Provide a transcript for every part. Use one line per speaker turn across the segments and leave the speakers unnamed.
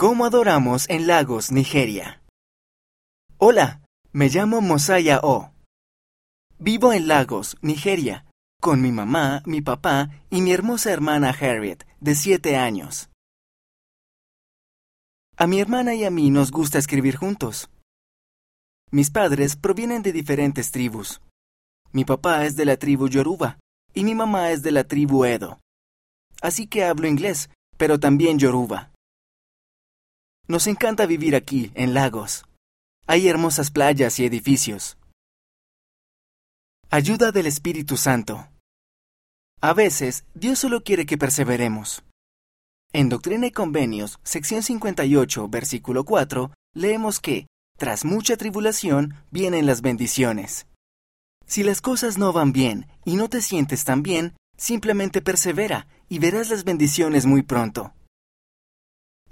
¿Cómo adoramos en Lagos, Nigeria? Hola, me llamo Mosaya O. Vivo en Lagos, Nigeria, con mi mamá, mi papá y mi hermosa hermana Harriet, de 7 años. A mi hermana y a mí nos gusta escribir juntos. Mis padres provienen de diferentes tribus. Mi papá es de la tribu Yoruba y mi mamá es de la tribu Edo. Así que hablo inglés, pero también Yoruba. Nos encanta vivir aquí, en Lagos. Hay hermosas playas y edificios. Ayuda del Espíritu Santo. A veces, Dios solo quiere que perseveremos. En Doctrina y Convenios, sección 58, versículo 4, leemos que, tras mucha tribulación, vienen las bendiciones. Si las cosas no van bien y no te sientes tan bien, simplemente persevera y verás las bendiciones muy pronto.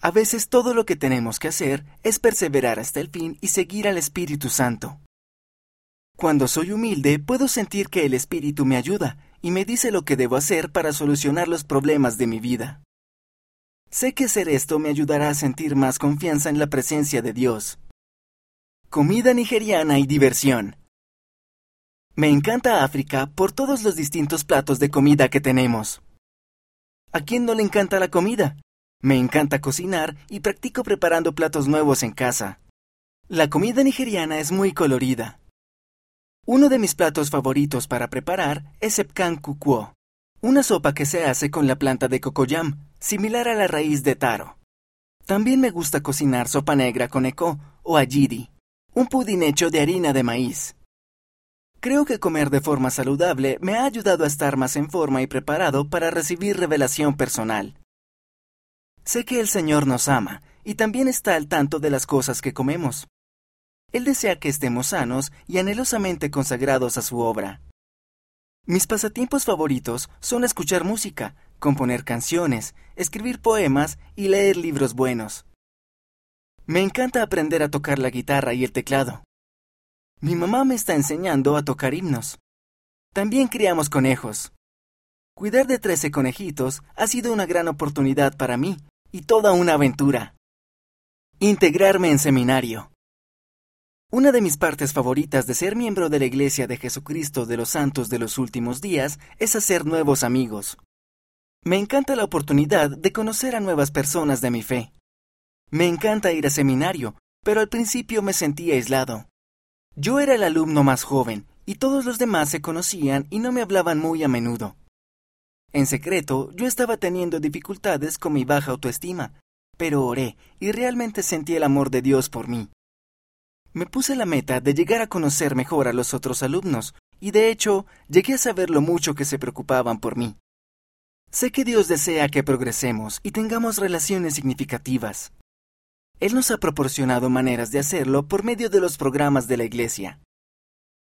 A veces todo lo que tenemos que hacer es perseverar hasta el fin y seguir al Espíritu Santo. Cuando soy humilde, puedo sentir que el Espíritu me ayuda y me dice lo que debo hacer para solucionar los problemas de mi vida. Sé que hacer esto me ayudará a sentir más confianza en la presencia de Dios. Comida nigeriana y diversión. Me encanta África por todos los distintos platos de comida que tenemos. ¿A quién no le encanta la comida? Me encanta cocinar y practico preparando platos nuevos en casa. La comida nigeriana es muy colorida. Uno de mis platos favoritos para preparar es epkan kukwo, una sopa que se hace con la planta de cocoyam, similar a la raíz de taro. También me gusta cocinar sopa negra con eko o ajidi, un pudín hecho de harina de maíz. Creo que comer de forma saludable me ha ayudado a estar más en forma y preparado para recibir revelación personal. Sé que el Señor nos ama y también está al tanto de las cosas que comemos. Él desea que estemos sanos y anhelosamente consagrados a su obra. Mis pasatiempos favoritos son escuchar música, componer canciones, escribir poemas y leer libros buenos. Me encanta aprender a tocar la guitarra y el teclado. Mi mamá me está enseñando a tocar himnos. También criamos conejos. Cuidar de trece conejitos ha sido una gran oportunidad para mí y toda una aventura. Integrarme en seminario. Una de mis partes favoritas de ser miembro de la Iglesia de Jesucristo de los Santos de los Últimos Días es hacer nuevos amigos. Me encanta la oportunidad de conocer a nuevas personas de mi fe. Me encanta ir a seminario, pero al principio me sentía aislado. Yo era el alumno más joven, y todos los demás se conocían y no me hablaban muy a menudo. En secreto, yo estaba teniendo dificultades con mi baja autoestima, pero oré y realmente sentí el amor de Dios por mí. Me puse la meta de llegar a conocer mejor a los otros alumnos, y de hecho llegué a saber lo mucho que se preocupaban por mí. Sé que Dios desea que progresemos y tengamos relaciones significativas. Él nos ha proporcionado maneras de hacerlo por medio de los programas de la Iglesia.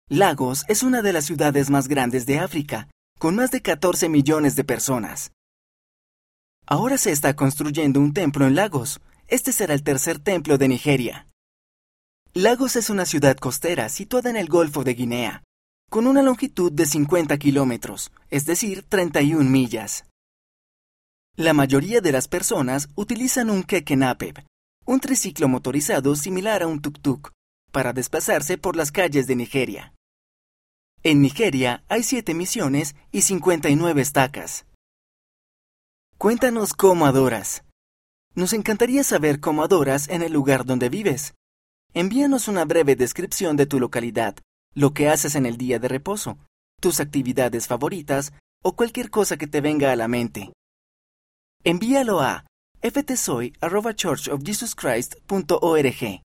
Lagos es una de las ciudades más grandes de África, con más de 14 millones de personas. Ahora se está construyendo un templo en Lagos. Este será el tercer templo de Nigeria. Lagos es una ciudad costera situada en el Golfo de Guinea, con una longitud de 50 kilómetros, es decir, 31 millas. La mayoría de las personas utilizan un kekenapep, un triciclo motorizado similar a un tuk-tuk, para desplazarse por las calles de Nigeria. En Nigeria hay siete misiones y 59 estacas. Cuéntanos cómo adoras. Nos encantaría saber cómo adoras en el lugar donde vives. Envíanos una breve descripción de tu localidad, lo que haces en el día de reposo, tus actividades favoritas o cualquier cosa que te venga a la mente. Envíalo a ftsoy.churchofjesuschrist.org.